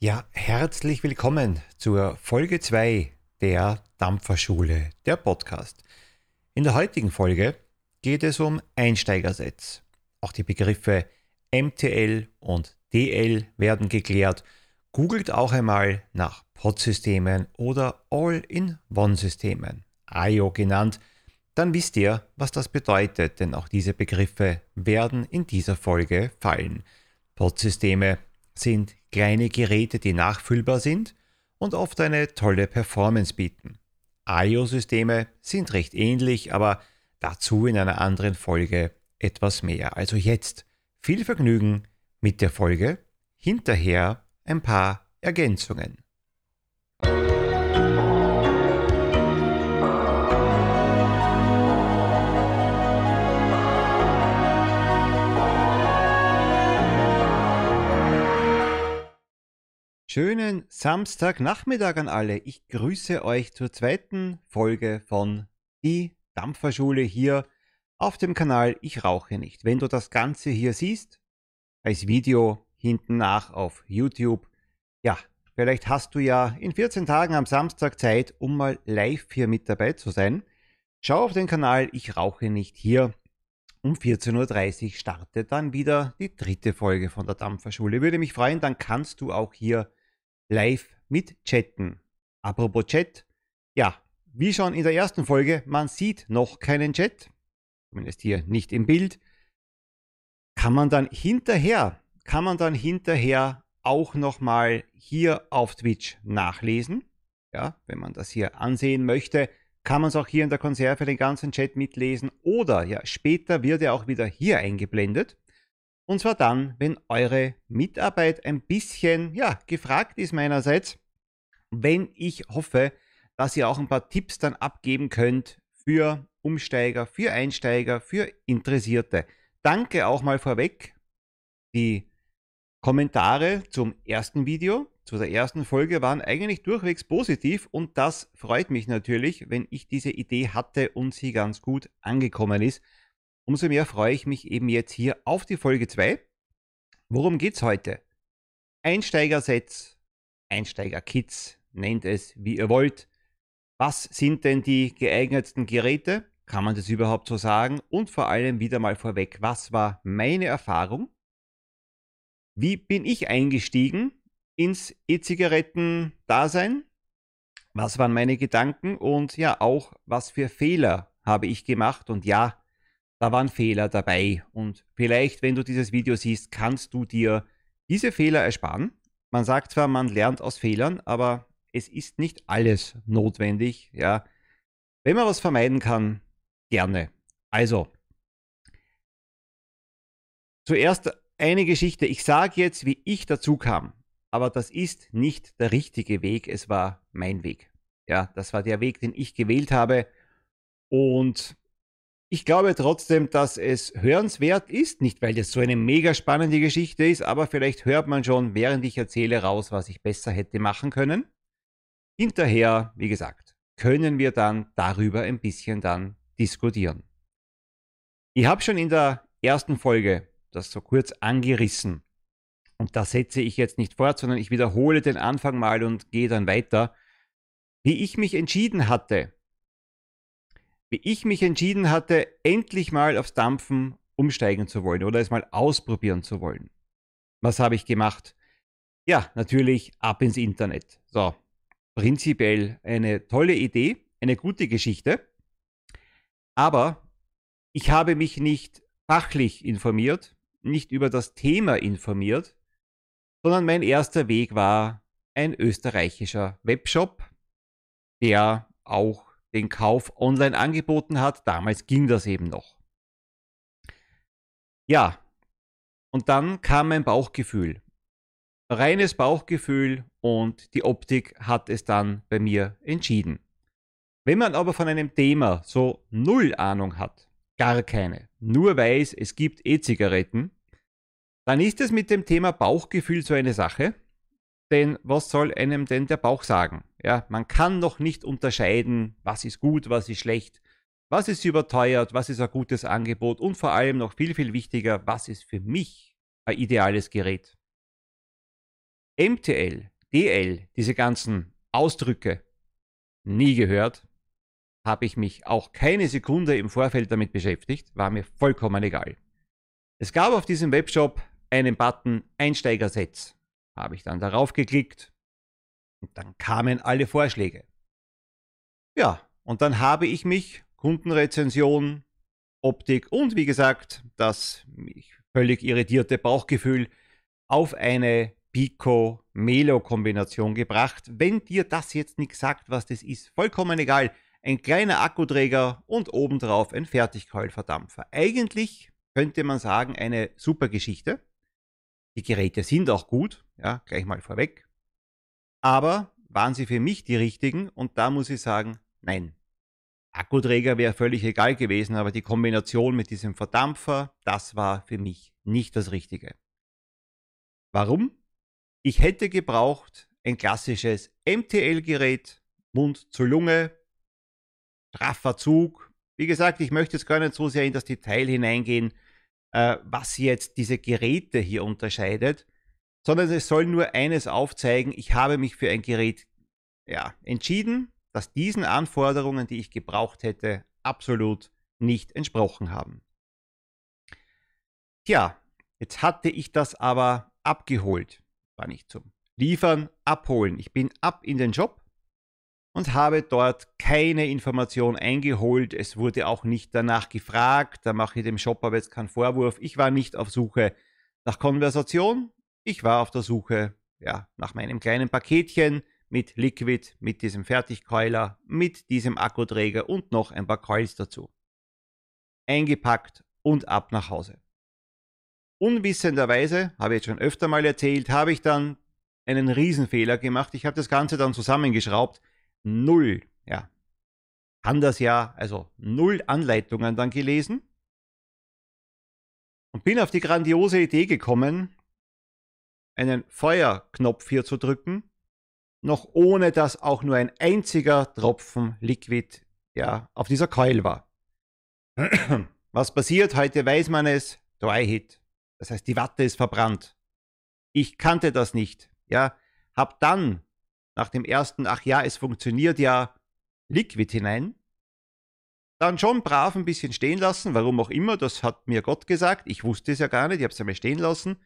Ja, herzlich willkommen zur Folge 2 der Dampferschule, der Podcast. In der heutigen Folge geht es um Einsteigersets. Auch die Begriffe MTL und DL werden geklärt. Googelt auch einmal nach Pod-Systemen oder All-in-One-Systemen, IO genannt. Dann wisst ihr, was das bedeutet, denn auch diese Begriffe werden in dieser Folge fallen. Pod-Systeme sind kleine Geräte, die nachfüllbar sind und oft eine tolle Performance bieten. IO-Systeme sind recht ähnlich, aber dazu in einer anderen Folge etwas mehr. Also jetzt viel Vergnügen mit der Folge, hinterher ein paar Ergänzungen. Schönen Samstagnachmittag an alle. Ich grüße euch zur zweiten Folge von Die Dampferschule hier auf dem Kanal Ich rauche nicht. Wenn du das Ganze hier siehst, als Video hinten nach auf YouTube, ja, vielleicht hast du ja in 14 Tagen am Samstag Zeit, um mal live hier mit dabei zu sein. Schau auf den Kanal Ich rauche nicht hier. Um 14.30 Uhr startet dann wieder die dritte Folge von der Dampferschule. Würde mich freuen, dann kannst du auch hier live mit chatten. Apropos Chat, ja, wie schon in der ersten Folge, man sieht noch keinen Chat, zumindest hier nicht im Bild. Kann man dann hinterher, kann man dann hinterher auch nochmal hier auf Twitch nachlesen. Ja, wenn man das hier ansehen möchte, kann man es auch hier in der Konserve den ganzen Chat mitlesen oder ja, später wird er auch wieder hier eingeblendet. Und zwar dann, wenn eure Mitarbeit ein bisschen, ja, gefragt ist meinerseits, wenn ich hoffe, dass ihr auch ein paar Tipps dann abgeben könnt für Umsteiger, für Einsteiger, für Interessierte. Danke auch mal vorweg. Die Kommentare zum ersten Video, zu der ersten Folge waren eigentlich durchwegs positiv und das freut mich natürlich, wenn ich diese Idee hatte und sie ganz gut angekommen ist. Umso mehr freue ich mich eben jetzt hier auf die Folge 2. Worum geht es heute? Einsteigersets, Einsteigerkits, nennt es wie ihr wollt. Was sind denn die geeignetsten Geräte? Kann man das überhaupt so sagen? Und vor allem wieder mal vorweg, was war meine Erfahrung? Wie bin ich eingestiegen ins E-Zigaretten-Dasein? Was waren meine Gedanken? Und ja, auch, was für Fehler habe ich gemacht? Und ja, da waren Fehler dabei. Und vielleicht, wenn du dieses Video siehst, kannst du dir diese Fehler ersparen. Man sagt zwar, man lernt aus Fehlern, aber es ist nicht alles notwendig. Ja. Wenn man was vermeiden kann, gerne. Also, zuerst eine Geschichte. Ich sage jetzt, wie ich dazu kam, aber das ist nicht der richtige Weg. Es war mein Weg. Ja, das war der Weg, den ich gewählt habe. Und ich glaube trotzdem, dass es hörenswert ist, nicht weil das so eine mega spannende Geschichte ist, aber vielleicht hört man schon, während ich erzähle, raus, was ich besser hätte machen können. Hinterher, wie gesagt, können wir dann darüber ein bisschen dann diskutieren. Ich habe schon in der ersten Folge das so kurz angerissen und da setze ich jetzt nicht fort, sondern ich wiederhole den Anfang mal und gehe dann weiter, wie ich mich entschieden hatte, wie ich mich entschieden hatte, endlich mal aufs Dampfen umsteigen zu wollen oder es mal ausprobieren zu wollen. Was habe ich gemacht? Ja, natürlich ab ins Internet. So, prinzipiell eine tolle Idee, eine gute Geschichte. Aber ich habe mich nicht fachlich informiert, nicht über das Thema informiert, sondern mein erster Weg war ein österreichischer Webshop, der auch den Kauf online angeboten hat. Damals ging das eben noch. Ja, und dann kam mein Bauchgefühl. Reines Bauchgefühl und die Optik hat es dann bei mir entschieden. Wenn man aber von einem Thema so null Ahnung hat, gar keine, nur weiß, es gibt E-Zigaretten, dann ist es mit dem Thema Bauchgefühl so eine Sache, denn was soll einem denn der Bauch sagen? Ja, man kann noch nicht unterscheiden, was ist gut, was ist schlecht, was ist überteuert, was ist ein gutes Angebot und vor allem noch viel, viel wichtiger, was ist für mich ein ideales Gerät. MTL, DL, diese ganzen Ausdrücke nie gehört, habe ich mich auch keine Sekunde im Vorfeld damit beschäftigt, war mir vollkommen egal. Es gab auf diesem Webshop einen Button Einsteigersets. Habe ich dann darauf geklickt und dann kamen alle Vorschläge. Ja, und dann habe ich mich Kundenrezension, Optik und wie gesagt, das mich völlig irritierte Bauchgefühl auf eine Pico-Melo-Kombination gebracht. Wenn dir das jetzt nicht sagt, was das ist, vollkommen egal. Ein kleiner Akkuträger und obendrauf ein Fertigkeulverdampfer. Eigentlich könnte man sagen, eine super Geschichte. Die Geräte sind auch gut, ja, gleich mal vorweg. Aber waren sie für mich die richtigen? Und da muss ich sagen, nein. Akkuträger wäre völlig egal gewesen, aber die Kombination mit diesem Verdampfer, das war für mich nicht das Richtige. Warum? Ich hätte gebraucht ein klassisches MTL-Gerät, Mund zu Lunge, straffer Zug. Wie gesagt, ich möchte jetzt gar nicht so sehr in das Detail hineingehen, äh, was jetzt diese Geräte hier unterscheidet, sondern es soll nur eines aufzeigen. Ich habe mich für ein Gerät ja, entschieden, das diesen Anforderungen, die ich gebraucht hätte, absolut nicht entsprochen haben. Tja, jetzt hatte ich das aber abgeholt. War nicht zum Liefern, abholen. Ich bin ab in den Job und habe dort keine Information eingeholt. Es wurde auch nicht danach gefragt. Da mache ich dem Shop aber jetzt keinen Vorwurf. Ich war nicht auf Suche nach Konversation. Ich war auf der Suche ja, nach meinem kleinen Paketchen mit Liquid, mit diesem Fertigkeuler, mit diesem Akkuträger und noch ein paar Coils dazu. Eingepackt und ab nach Hause. Unwissenderweise, habe ich jetzt schon öfter mal erzählt, habe ich dann einen Riesenfehler gemacht. Ich habe das Ganze dann zusammengeschraubt. Null, ja. Kann das ja, also null Anleitungen dann gelesen. Und bin auf die grandiose Idee gekommen, einen Feuerknopf hier zu drücken, noch ohne dass auch nur ein einziger Tropfen Liquid ja, auf dieser Keul war. Was passiert? Heute weiß man es. Dry Hit. Das heißt, die Watte ist verbrannt. Ich kannte das nicht. Ja, hab dann nach dem ersten, ach ja, es funktioniert ja, Liquid hinein. Dann schon brav ein bisschen stehen lassen, warum auch immer, das hat mir Gott gesagt. Ich wusste es ja gar nicht, ich habe es einmal stehen lassen.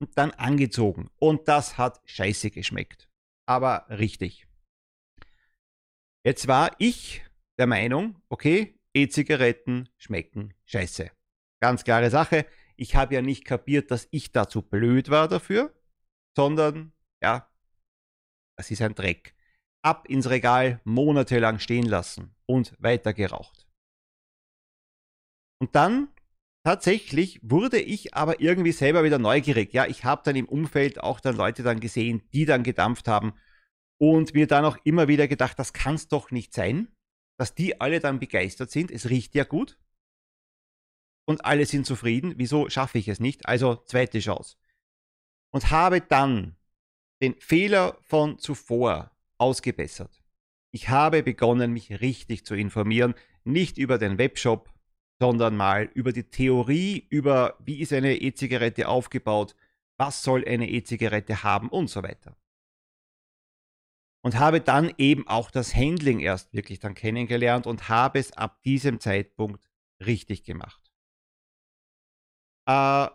Und dann angezogen. Und das hat scheiße geschmeckt. Aber richtig. Jetzt war ich der Meinung, okay, E-Zigaretten schmecken scheiße. Ganz klare Sache ich habe ja nicht kapiert, dass ich dazu blöd war dafür, sondern ja, das ist ein Dreck. Ab ins Regal, monatelang stehen lassen und weiter geraucht. Und dann tatsächlich wurde ich aber irgendwie selber wieder neugierig. Ja, ich habe dann im Umfeld auch dann Leute dann gesehen, die dann gedampft haben und mir dann auch immer wieder gedacht, das kann es doch nicht sein, dass die alle dann begeistert sind. Es riecht ja gut und alle sind zufrieden. Wieso schaffe ich es nicht? Also zweite Chance. Und habe dann den Fehler von zuvor ausgebessert. Ich habe begonnen, mich richtig zu informieren, nicht über den Webshop, sondern mal über die Theorie, über wie ist eine E-Zigarette aufgebaut, was soll eine E-Zigarette haben und so weiter. Und habe dann eben auch das Handling erst wirklich dann kennengelernt und habe es ab diesem Zeitpunkt richtig gemacht. Äh,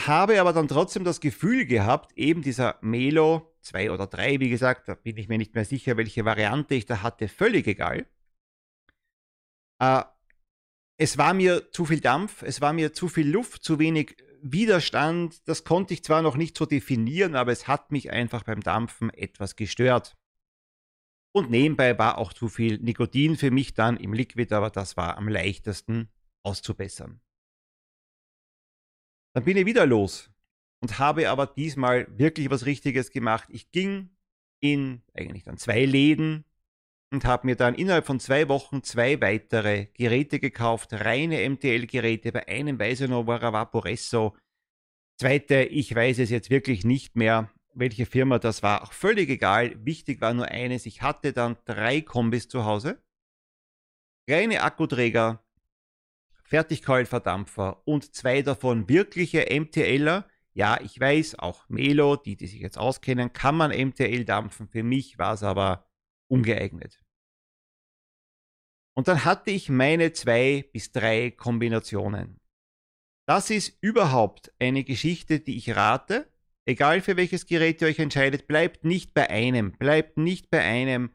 habe aber dann trotzdem das Gefühl gehabt, eben dieser Melo 2 oder 3, wie gesagt, da bin ich mir nicht mehr sicher, welche Variante ich da hatte, völlig egal. Äh, es war mir zu viel Dampf, es war mir zu viel Luft, zu wenig Widerstand. Das konnte ich zwar noch nicht so definieren, aber es hat mich einfach beim Dampfen etwas gestört. Und nebenbei war auch zu viel Nikotin für mich dann im Liquid, aber das war am leichtesten auszubessern. Dann bin ich wieder los und habe aber diesmal wirklich was Richtiges gemacht. Ich ging in eigentlich dann zwei Läden und habe mir dann innerhalb von zwei Wochen zwei weitere Geräte gekauft, reine MTL-Geräte. Bei einem weiß ich noch, war er Vaporesso. Zweite, ich weiß es jetzt wirklich nicht mehr, welche Firma das war. Auch völlig egal. Wichtig war nur eines, ich hatte dann drei Kombis zu Hause. Reine Akkuträger, Fertigkeulverdampfer und zwei davon wirkliche MTLer. Ja, ich weiß, auch Melo, die, die sich jetzt auskennen, kann man MTL dampfen. Für mich war es aber ungeeignet. Und dann hatte ich meine zwei bis drei Kombinationen. Das ist überhaupt eine Geschichte, die ich rate. Egal für welches Gerät ihr euch entscheidet, bleibt nicht bei einem. Bleibt nicht bei einem.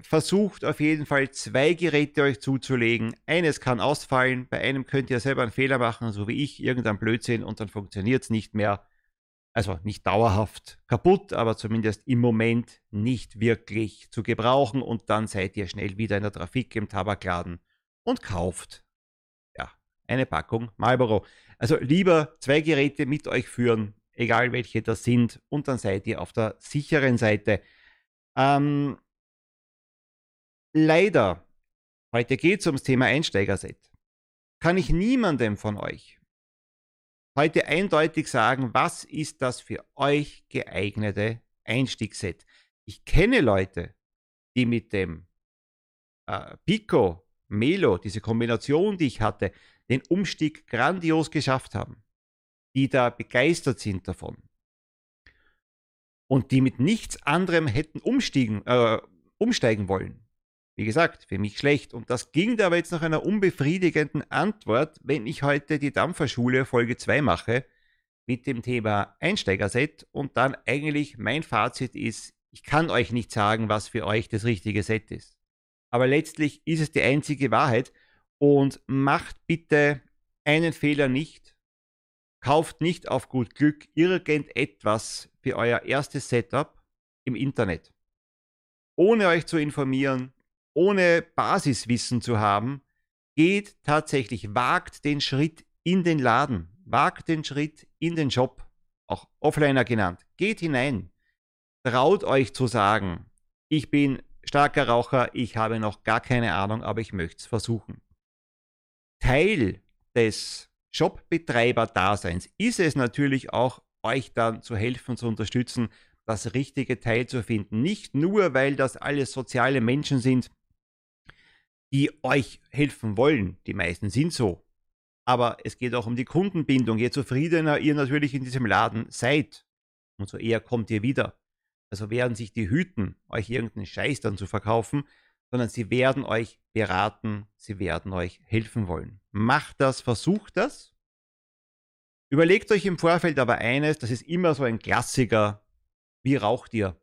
Versucht auf jeden Fall zwei Geräte euch zuzulegen. Eines kann ausfallen, bei einem könnt ihr selber einen Fehler machen, so wie ich, irgendein Blödsinn und dann funktioniert es nicht mehr also nicht dauerhaft kaputt, aber zumindest im Moment nicht wirklich zu gebrauchen und dann seid ihr schnell wieder in der Trafik im Tabakladen und kauft ja eine Packung Marlboro. Also lieber zwei Geräte mit euch führen, egal welche das sind, und dann seid ihr auf der sicheren Seite. Ähm, leider, heute geht es ums Thema Einsteigerset, kann ich niemandem von euch heute eindeutig sagen, was ist das für euch geeignete Einstiegsset. Ich kenne Leute, die mit dem äh, Pico, Melo, diese Kombination, die ich hatte, den Umstieg grandios geschafft haben, die da begeistert sind davon und die mit nichts anderem hätten umstiegen, äh, umsteigen wollen. Wie gesagt, für mich schlecht. Und das ging aber jetzt nach einer unbefriedigenden Antwort, wenn ich heute die Dampferschule Folge 2 mache mit dem Thema Einsteigerset und dann eigentlich mein Fazit ist, ich kann euch nicht sagen, was für euch das richtige Set ist. Aber letztlich ist es die einzige Wahrheit und macht bitte einen Fehler nicht. Kauft nicht auf gut Glück irgendetwas für euer erstes Setup im Internet. Ohne euch zu informieren, ohne Basiswissen zu haben, geht tatsächlich, wagt den Schritt in den Laden, wagt den Schritt in den Shop, auch Offliner genannt. Geht hinein, traut euch zu sagen, ich bin starker Raucher, ich habe noch gar keine Ahnung, aber ich möchte es versuchen. Teil des Shopbetreiber-Daseins ist es natürlich auch, euch dann zu helfen, zu unterstützen, das richtige Teil zu finden. Nicht nur, weil das alles soziale Menschen sind, die euch helfen wollen. Die meisten sind so. Aber es geht auch um die Kundenbindung. Je zufriedener ihr natürlich in diesem Laden seid, umso eher kommt ihr wieder. Also werden sich die hüten, euch irgendeinen Scheiß dann zu verkaufen, sondern sie werden euch beraten, sie werden euch helfen wollen. Macht das, versucht das. Überlegt euch im Vorfeld aber eines, das ist immer so ein Klassiker. Wie raucht ihr?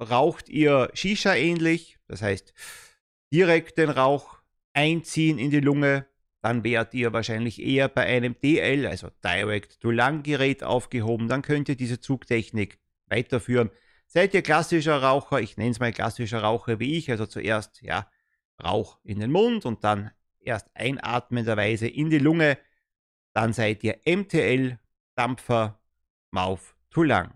Raucht ihr Shisha ähnlich? Das heißt, direkt den Rauch einziehen in die Lunge, dann wärt ihr wahrscheinlich eher bei einem DL, also Direct to Lung Gerät aufgehoben, dann könnt ihr diese Zugtechnik weiterführen. Seid ihr klassischer Raucher, ich nenne es mal klassischer Raucher wie ich, also zuerst ja Rauch in den Mund und dann erst einatmenderweise in die Lunge, dann seid ihr MTL Dampfer Mouth to Lung.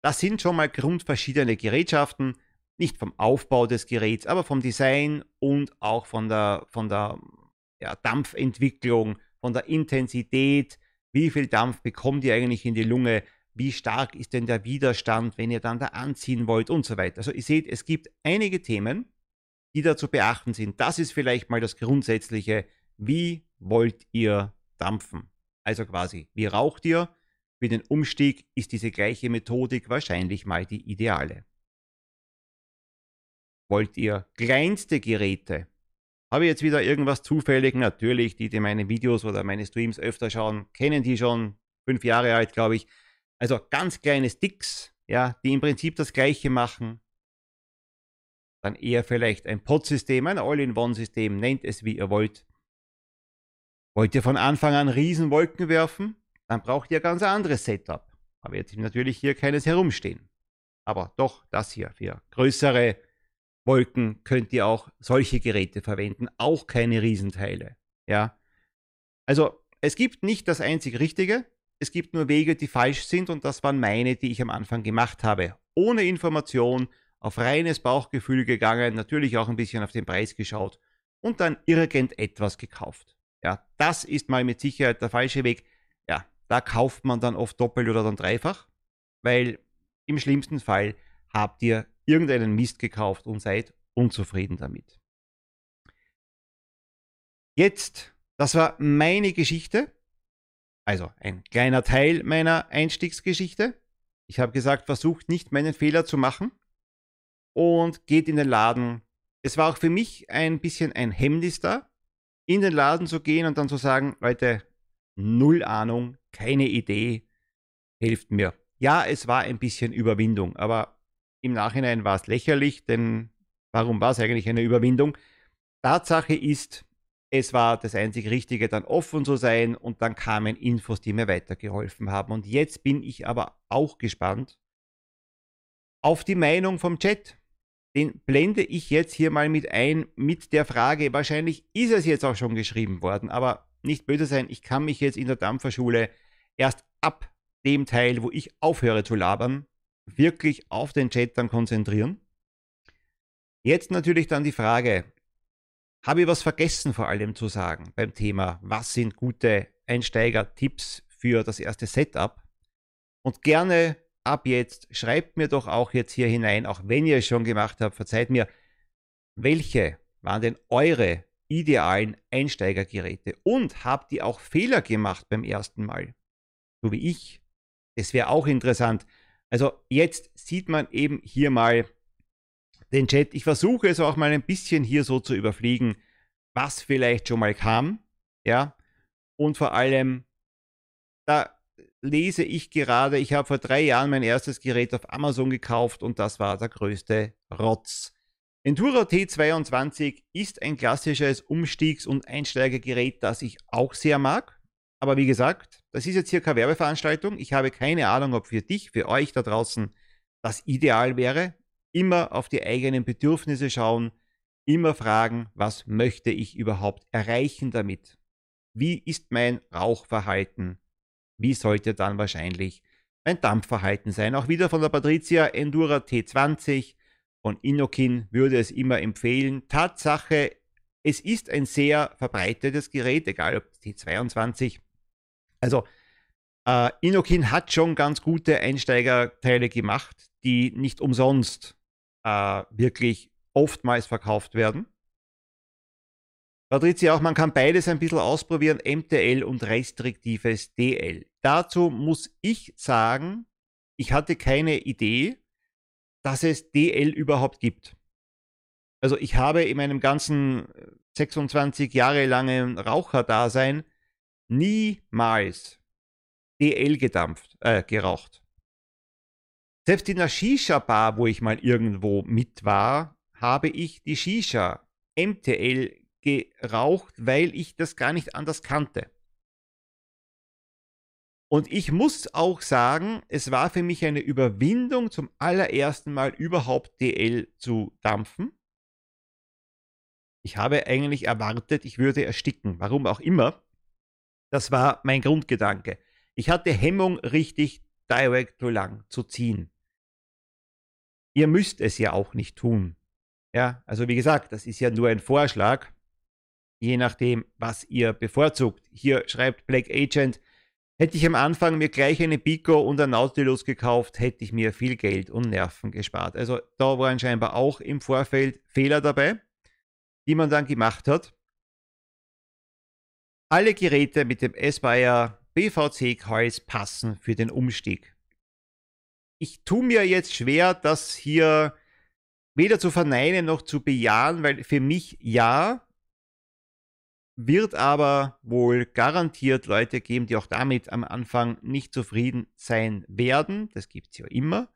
Das sind schon mal grundverschiedene Gerätschaften nicht vom Aufbau des Geräts, aber vom Design und auch von der, von der ja, Dampfentwicklung, von der Intensität, wie viel Dampf bekommt ihr eigentlich in die Lunge, wie stark ist denn der Widerstand, wenn ihr dann da anziehen wollt und so weiter. Also ihr seht, es gibt einige Themen, die da zu beachten sind. Das ist vielleicht mal das Grundsätzliche, wie wollt ihr dampfen? Also quasi, wie raucht ihr? Für den Umstieg ist diese gleiche Methodik wahrscheinlich mal die ideale. Wollt ihr kleinste Geräte? Habe ich jetzt wieder irgendwas zufällig? Natürlich, die, die meine Videos oder meine Streams öfter schauen, kennen die schon. Fünf Jahre alt, glaube ich. Also ganz kleine Sticks, ja, die im Prinzip das gleiche machen. Dann eher vielleicht ein Pod-System, ein All-in-One-System, nennt es wie ihr wollt. Wollt ihr von Anfang an Riesenwolken werfen? Dann braucht ihr ein ganz anderes Setup. Aber jetzt natürlich hier keines herumstehen. Aber doch das hier für größere Wolken könnt ihr auch solche Geräte verwenden, auch keine Riesenteile. Ja. Also es gibt nicht das einzig Richtige, es gibt nur Wege, die falsch sind und das waren meine, die ich am Anfang gemacht habe. Ohne Information, auf reines Bauchgefühl gegangen, natürlich auch ein bisschen auf den Preis geschaut und dann irgendetwas gekauft. Ja, das ist mal mit Sicherheit der falsche Weg. Ja, da kauft man dann oft doppelt oder dann dreifach, weil im schlimmsten Fall habt ihr irgendeinen Mist gekauft und seid unzufrieden damit. Jetzt, das war meine Geschichte. Also ein kleiner Teil meiner Einstiegsgeschichte. Ich habe gesagt, versucht nicht meinen Fehler zu machen und geht in den Laden. Es war auch für mich ein bisschen ein Hemmnis da, in den Laden zu gehen und dann zu sagen, Leute, null Ahnung, keine Idee, hilft mir. Ja, es war ein bisschen Überwindung, aber im Nachhinein war es lächerlich, denn warum war es eigentlich eine Überwindung? Tatsache ist, es war das einzig Richtige, dann offen zu sein und dann kamen Infos, die mir weitergeholfen haben. Und jetzt bin ich aber auch gespannt auf die Meinung vom Chat. Den blende ich jetzt hier mal mit ein mit der Frage, wahrscheinlich ist es jetzt auch schon geschrieben worden, aber nicht böse sein, ich kann mich jetzt in der Dampferschule erst ab dem Teil, wo ich aufhöre zu labern, wirklich auf den Chat dann konzentrieren. Jetzt natürlich dann die Frage, habe ich was vergessen vor allem zu sagen beim Thema, was sind gute Einsteiger-Tipps für das erste Setup? Und gerne ab jetzt schreibt mir doch auch jetzt hier hinein, auch wenn ihr es schon gemacht habt, verzeiht mir, welche waren denn eure idealen Einsteigergeräte und habt ihr auch Fehler gemacht beim ersten Mal? So wie ich. Das wäre auch interessant. Also jetzt sieht man eben hier mal den Chat. Ich versuche es auch mal ein bisschen hier so zu überfliegen, was vielleicht schon mal kam. Ja. Und vor allem, da lese ich gerade, ich habe vor drei Jahren mein erstes Gerät auf Amazon gekauft und das war der größte Rotz. Enduro T22 ist ein klassisches Umstiegs- und Einsteigergerät, das ich auch sehr mag. Aber wie gesagt, das ist jetzt hier keine Werbeveranstaltung. Ich habe keine Ahnung, ob für dich, für euch da draußen das ideal wäre. Immer auf die eigenen Bedürfnisse schauen, immer fragen, was möchte ich überhaupt erreichen damit? Wie ist mein Rauchverhalten? Wie sollte dann wahrscheinlich mein Dampfverhalten sein? Auch wieder von der Patricia Endura T20 von Inokin würde es immer empfehlen. Tatsache, es ist ein sehr verbreitetes Gerät, egal ob T22 also äh, Inokin hat schon ganz gute Einsteigerteile gemacht, die nicht umsonst äh, wirklich oftmals verkauft werden. Patricia, auch man kann beides ein bisschen ausprobieren, MTL und restriktives DL. Dazu muss ich sagen, ich hatte keine Idee, dass es DL überhaupt gibt. Also ich habe in meinem ganzen 26 Jahre langen Raucherdasein niemals DL gedampft, äh, geraucht. Selbst in der Shisha-Bar, wo ich mal irgendwo mit war, habe ich die Shisha MTL geraucht, weil ich das gar nicht anders kannte. Und ich muss auch sagen, es war für mich eine Überwindung, zum allerersten Mal überhaupt DL zu dampfen. Ich habe eigentlich erwartet, ich würde ersticken, warum auch immer. Das war mein Grundgedanke. Ich hatte Hemmung, richtig direct to lang zu ziehen. Ihr müsst es ja auch nicht tun. Ja, also wie gesagt, das ist ja nur ein Vorschlag, je nachdem, was ihr bevorzugt. Hier schreibt Black Agent, hätte ich am Anfang mir gleich eine Pico und ein Nautilus gekauft, hätte ich mir viel Geld und Nerven gespart. Also da waren scheinbar auch im Vorfeld Fehler dabei, die man dann gemacht hat. Alle Geräte mit dem Aspire BVC-Kreuz passen für den Umstieg. Ich tue mir jetzt schwer, das hier weder zu verneinen noch zu bejahen, weil für mich ja, wird aber wohl garantiert Leute geben, die auch damit am Anfang nicht zufrieden sein werden. Das gibt es ja immer.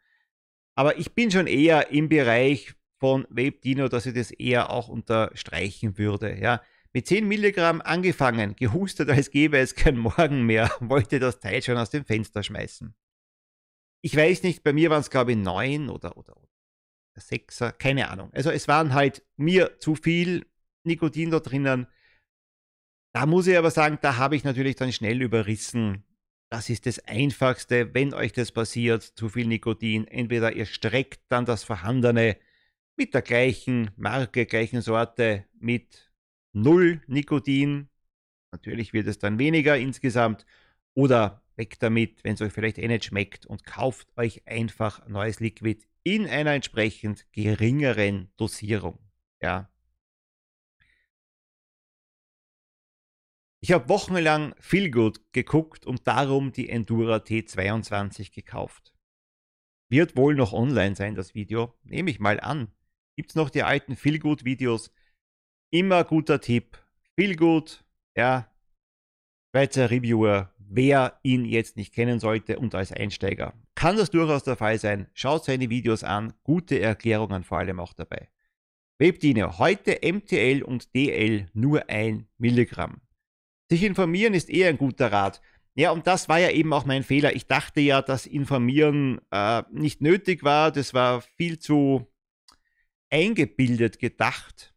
Aber ich bin schon eher im Bereich von WebDino, dass ich das eher auch unterstreichen würde. Ja mit 10 Milligramm angefangen, gehustet, als gäbe es kein Morgen mehr, wollte das Teil schon aus dem Fenster schmeißen. Ich weiß nicht, bei mir waren es glaube ich 9 oder, oder, oder 6er, keine Ahnung. Also es waren halt mir zu viel Nikotin da drinnen. Da muss ich aber sagen, da habe ich natürlich dann schnell überrissen. Das ist das Einfachste, wenn euch das passiert, zu viel Nikotin. Entweder ihr streckt dann das Vorhandene mit der gleichen Marke, gleichen Sorte, mit null Nikotin. Natürlich wird es dann weniger insgesamt. Oder weg damit, wenn es euch vielleicht eh nicht schmeckt und kauft euch einfach neues Liquid in einer entsprechend geringeren Dosierung. Ja. Ich habe wochenlang gut geguckt und darum die Endura T22 gekauft. Wird wohl noch online sein, das Video. Nehme ich mal an. Gibt es noch die alten Feelgood-Videos? Immer guter Tipp. Feelgood, ja, Schweizer Reviewer, wer ihn jetzt nicht kennen sollte und als Einsteiger. Kann das durchaus der Fall sein. Schaut seine Videos an. Gute Erklärungen vor allem auch dabei. Webdino, heute MTL und DL nur ein Milligramm. Sich informieren ist eher ein guter Rat. Ja, und das war ja eben auch mein Fehler. Ich dachte ja, dass Informieren äh, nicht nötig war. Das war viel zu eingebildet gedacht.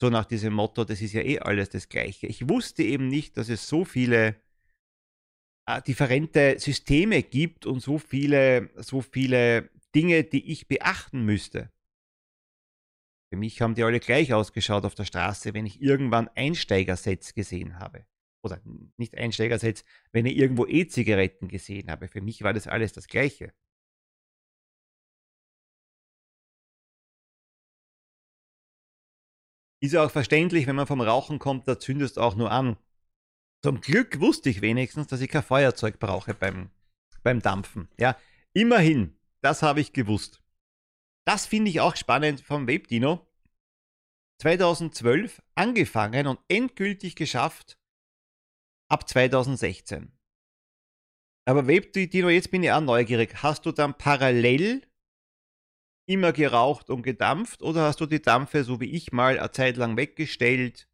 So nach diesem Motto, das ist ja eh alles das Gleiche. Ich wusste eben nicht, dass es so viele äh, differente Systeme gibt und so viele, so viele Dinge, die ich beachten müsste. Für mich haben die alle gleich ausgeschaut auf der Straße, wenn ich irgendwann Einsteigersets gesehen habe. Oder nicht Einsteigersets, wenn ich irgendwo E-Zigaretten gesehen habe. Für mich war das alles das Gleiche. Ist ja auch verständlich, wenn man vom Rauchen kommt, da zündest du auch nur an. Zum Glück wusste ich wenigstens, dass ich kein Feuerzeug brauche beim, beim Dampfen. Ja, immerhin, das habe ich gewusst. Das finde ich auch spannend vom Webdino. 2012 angefangen und endgültig geschafft ab 2016. Aber Webdino, jetzt bin ich auch neugierig. Hast du dann parallel immer geraucht und gedampft oder hast du die Dampfe, so wie ich mal, eine Zeit lang weggestellt?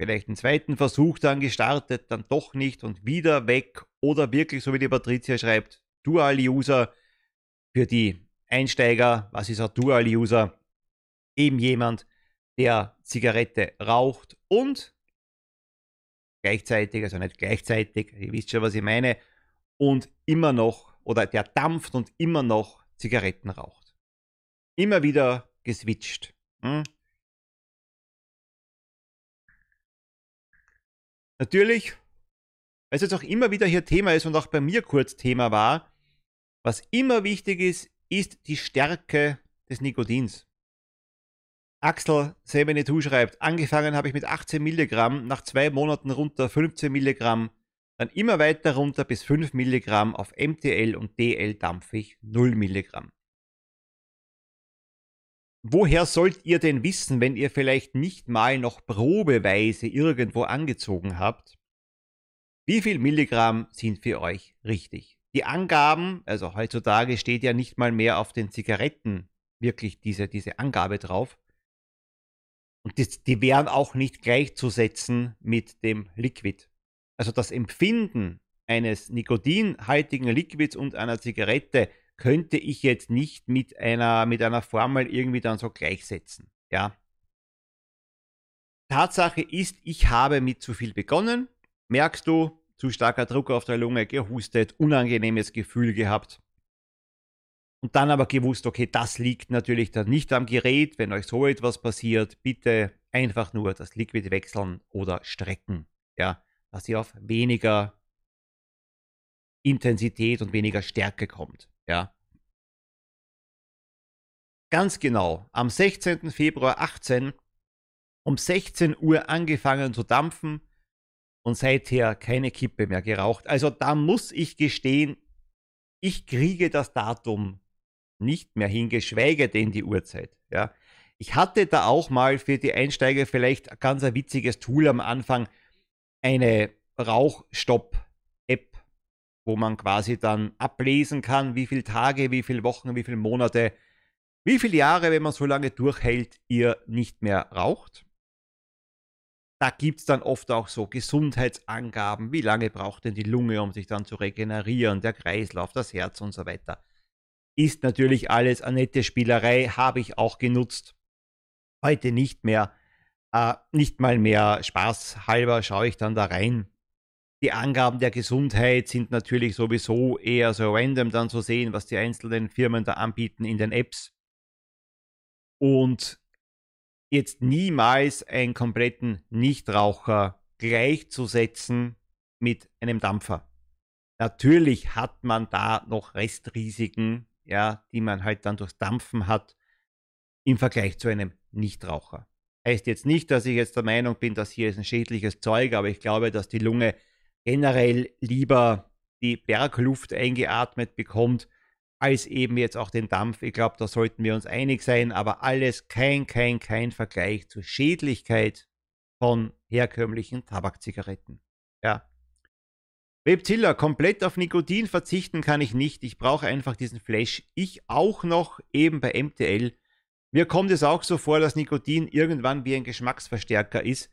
Vielleicht einen zweiten Versuch dann gestartet, dann doch nicht und wieder weg oder wirklich, so wie die Patricia schreibt, Dual-User für die Einsteiger, was ist ein Dual-User? Eben jemand, der Zigarette raucht und gleichzeitig, also nicht gleichzeitig, ihr wisst schon, was ich meine, und immer noch, oder der dampft und immer noch Zigaretten raucht. Immer wieder geswitcht. Hm? Natürlich, weil es jetzt auch immer wieder hier Thema ist und auch bei mir kurz Thema war, was immer wichtig ist, ist die Stärke des Nikotins. Axel 72 schreibt, angefangen habe ich mit 18 Milligramm, nach zwei Monaten runter 15 Milligramm, dann immer weiter runter bis 5 Milligramm, auf MTL und DL ich 0 Milligramm. Woher sollt ihr denn wissen, wenn ihr vielleicht nicht mal noch probeweise irgendwo angezogen habt, wie viel Milligramm sind für euch richtig? Die Angaben, also heutzutage steht ja nicht mal mehr auf den Zigaretten wirklich diese, diese Angabe drauf. Und die, die wären auch nicht gleichzusetzen mit dem Liquid. Also das Empfinden eines nikotinhaltigen Liquids und einer Zigarette könnte ich jetzt nicht mit einer, mit einer Formel irgendwie dann so gleichsetzen. Ja. Tatsache ist, ich habe mit zu viel begonnen. Merkst du, zu starker Druck auf der Lunge, gehustet, unangenehmes Gefühl gehabt. Und dann aber gewusst, okay, das liegt natürlich dann nicht am Gerät. Wenn euch so etwas passiert, bitte einfach nur das Liquid wechseln oder strecken. Ja, dass ihr auf weniger Intensität und weniger Stärke kommt. Ja. Ganz genau, am 16. Februar 18 um 16 Uhr angefangen zu dampfen, und seither keine Kippe mehr geraucht. Also da muss ich gestehen, ich kriege das Datum nicht mehr hin, geschweige denn die Uhrzeit. Ja. Ich hatte da auch mal für die Einsteiger vielleicht ganz ein witziges Tool am Anfang, eine Rauchstopp-App, wo man quasi dann ablesen kann, wie viele Tage, wie viele Wochen, wie viele Monate, wie viele Jahre, wenn man so lange durchhält, ihr nicht mehr raucht da gibt es dann oft auch so Gesundheitsangaben, wie lange braucht denn die Lunge, um sich dann zu regenerieren, der Kreislauf, das Herz und so weiter. Ist natürlich alles eine nette Spielerei, habe ich auch genutzt. Heute nicht mehr. Äh, nicht mal mehr Spaß halber schaue ich dann da rein. Die Angaben der Gesundheit sind natürlich sowieso eher so random dann zu sehen, was die einzelnen Firmen da anbieten in den Apps. Und jetzt niemals einen kompletten Nichtraucher gleichzusetzen mit einem Dampfer. Natürlich hat man da noch Restrisiken, ja, die man halt dann durchs Dampfen hat im Vergleich zu einem Nichtraucher. Heißt jetzt nicht, dass ich jetzt der Meinung bin, dass hier ist ein schädliches Zeug, aber ich glaube, dass die Lunge generell lieber die Bergluft eingeatmet bekommt, als eben jetzt auch den Dampf. Ich glaube, da sollten wir uns einig sein, aber alles kein, kein, kein Vergleich zur Schädlichkeit von herkömmlichen Tabakzigaretten. Ja. Webzilla, komplett auf Nikotin verzichten kann ich nicht. Ich brauche einfach diesen Flash. Ich auch noch eben bei MTL. Mir kommt es auch so vor, dass Nikotin irgendwann wie ein Geschmacksverstärker ist.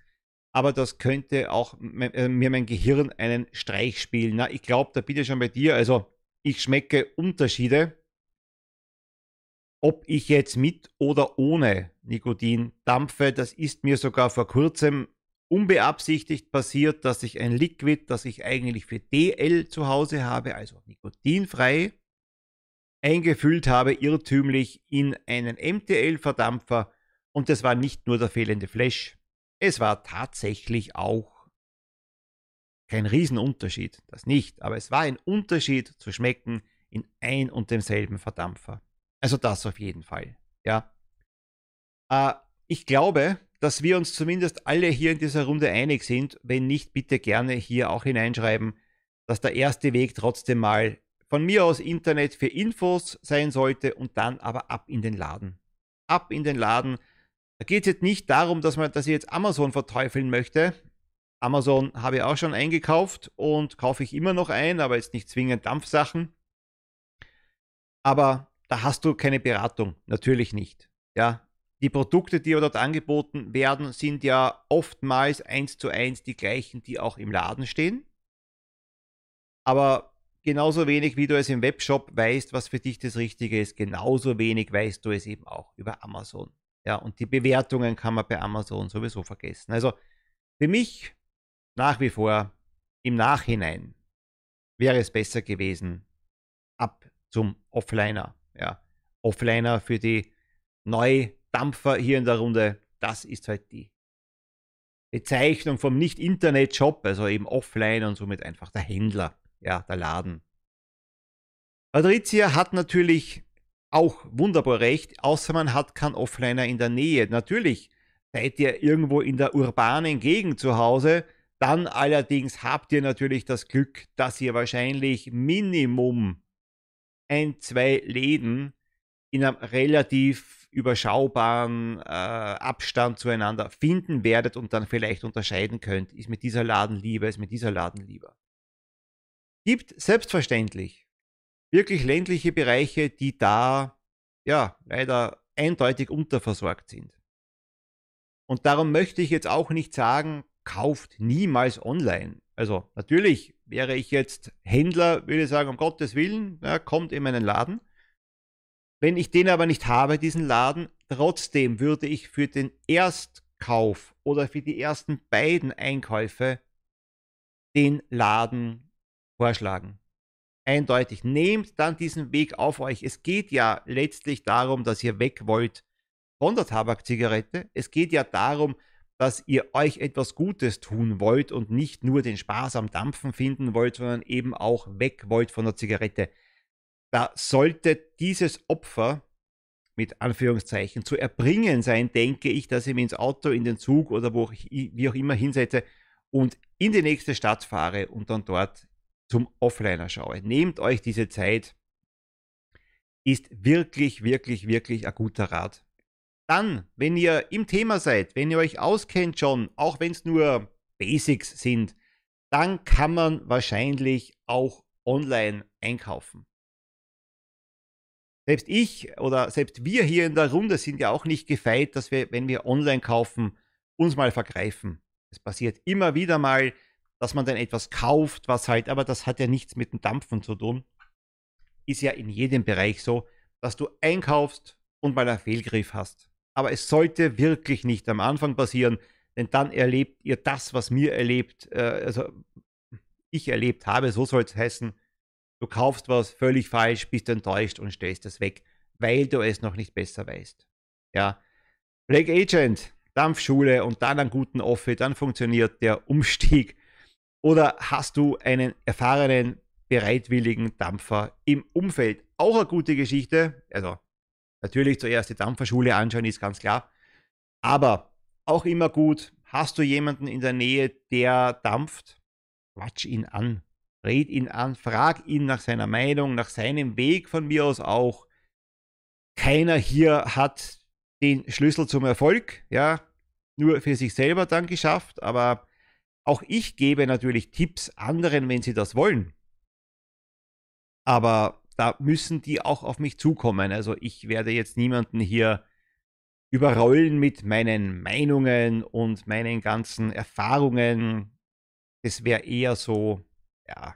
Aber das könnte auch äh, mir mein Gehirn einen Streich spielen. Na, ich glaube, da bitte schon bei dir. Also, ich schmecke Unterschiede, ob ich jetzt mit oder ohne Nikotin dampfe. Das ist mir sogar vor kurzem unbeabsichtigt passiert, dass ich ein Liquid, das ich eigentlich für DL zu Hause habe, also nikotinfrei, eingefüllt habe, irrtümlich in einen MTL-Verdampfer. Und das war nicht nur der fehlende Flash, es war tatsächlich auch kein Riesenunterschied, das nicht, aber es war ein Unterschied zu schmecken in ein und demselben Verdampfer. Also das auf jeden Fall, ja. Äh, ich glaube, dass wir uns zumindest alle hier in dieser Runde einig sind. Wenn nicht, bitte gerne hier auch hineinschreiben, dass der erste Weg trotzdem mal von mir aus Internet für Infos sein sollte und dann aber ab in den Laden. Ab in den Laden. Da geht es jetzt nicht darum, dass, man, dass ich jetzt Amazon verteufeln möchte. Amazon habe ich auch schon eingekauft und kaufe ich immer noch ein, aber jetzt nicht zwingend Dampfsachen. Aber da hast du keine Beratung, natürlich nicht. Ja, die Produkte, die dort angeboten werden, sind ja oftmals eins zu eins die gleichen, die auch im Laden stehen. Aber genauso wenig wie du es im Webshop weißt, was für dich das Richtige ist, genauso wenig weißt du es eben auch über Amazon. Ja, und die Bewertungen kann man bei Amazon sowieso vergessen. Also für mich nach wie vor im Nachhinein wäre es besser gewesen, ab zum Offliner. Ja, Offliner für die Neudampfer hier in der Runde, das ist halt die Bezeichnung vom Nicht-Internet-Shop, also eben offline und somit einfach der Händler, ja, der Laden. Patricia hat natürlich auch wunderbar recht, außer man hat keinen Offliner in der Nähe. Natürlich seid ihr irgendwo in der urbanen Gegend zu Hause, dann allerdings habt ihr natürlich das Glück, dass ihr wahrscheinlich Minimum ein, zwei Läden in einem relativ überschaubaren äh, Abstand zueinander finden werdet und dann vielleicht unterscheiden könnt, ist mit dieser Laden lieber, ist mit dieser Laden lieber. Gibt selbstverständlich wirklich ländliche Bereiche, die da ja leider eindeutig unterversorgt sind. Und darum möchte ich jetzt auch nicht sagen, kauft niemals online. Also natürlich wäre ich jetzt Händler, würde ich sagen, um Gottes Willen, ja, kommt in meinen Laden. Wenn ich den aber nicht habe, diesen Laden, trotzdem würde ich für den Erstkauf oder für die ersten beiden Einkäufe den Laden vorschlagen. Eindeutig. Nehmt dann diesen Weg auf euch. Es geht ja letztlich darum, dass ihr weg wollt von der Tabakzigarette. Es geht ja darum, dass ihr euch etwas Gutes tun wollt und nicht nur den Spaß am Dampfen finden wollt, sondern eben auch weg wollt von der Zigarette. Da sollte dieses Opfer mit Anführungszeichen zu erbringen sein, denke ich, dass ich mich ins Auto, in den Zug oder wo ich, wie auch immer hinsetze und in die nächste Stadt fahre und dann dort zum Offliner schaue. Nehmt euch diese Zeit. Ist wirklich, wirklich, wirklich ein guter Rat. Dann, wenn ihr im Thema seid, wenn ihr euch auskennt schon, auch wenn es nur Basics sind, dann kann man wahrscheinlich auch online einkaufen. Selbst ich oder selbst wir hier in der Runde sind ja auch nicht gefeit, dass wir, wenn wir online kaufen, uns mal vergreifen. Es passiert immer wieder mal, dass man dann etwas kauft, was halt, aber das hat ja nichts mit dem Dampfen zu tun. Ist ja in jedem Bereich so, dass du einkaufst und mal einen Fehlgriff hast. Aber es sollte wirklich nicht am Anfang passieren, denn dann erlebt ihr das, was mir erlebt, äh, also ich erlebt habe, so soll es heißen. Du kaufst was völlig falsch, bist enttäuscht und stellst es weg, weil du es noch nicht besser weißt. Ja. Black Agent, Dampfschule und dann einen guten Offi, dann funktioniert der Umstieg. Oder hast du einen erfahrenen, bereitwilligen Dampfer im Umfeld? Auch eine gute Geschichte. Also Natürlich zuerst die Dampferschule anschauen, ist ganz klar. Aber auch immer gut. Hast du jemanden in der Nähe, der dampft? Quatsch ihn an. Red ihn an, frag ihn nach seiner Meinung, nach seinem Weg von mir aus auch. Keiner hier hat den Schlüssel zum Erfolg, ja, nur für sich selber dann geschafft, aber auch ich gebe natürlich Tipps anderen, wenn sie das wollen. Aber da müssen die auch auf mich zukommen. Also ich werde jetzt niemanden hier überrollen mit meinen Meinungen und meinen ganzen Erfahrungen. Das wäre eher so, ja,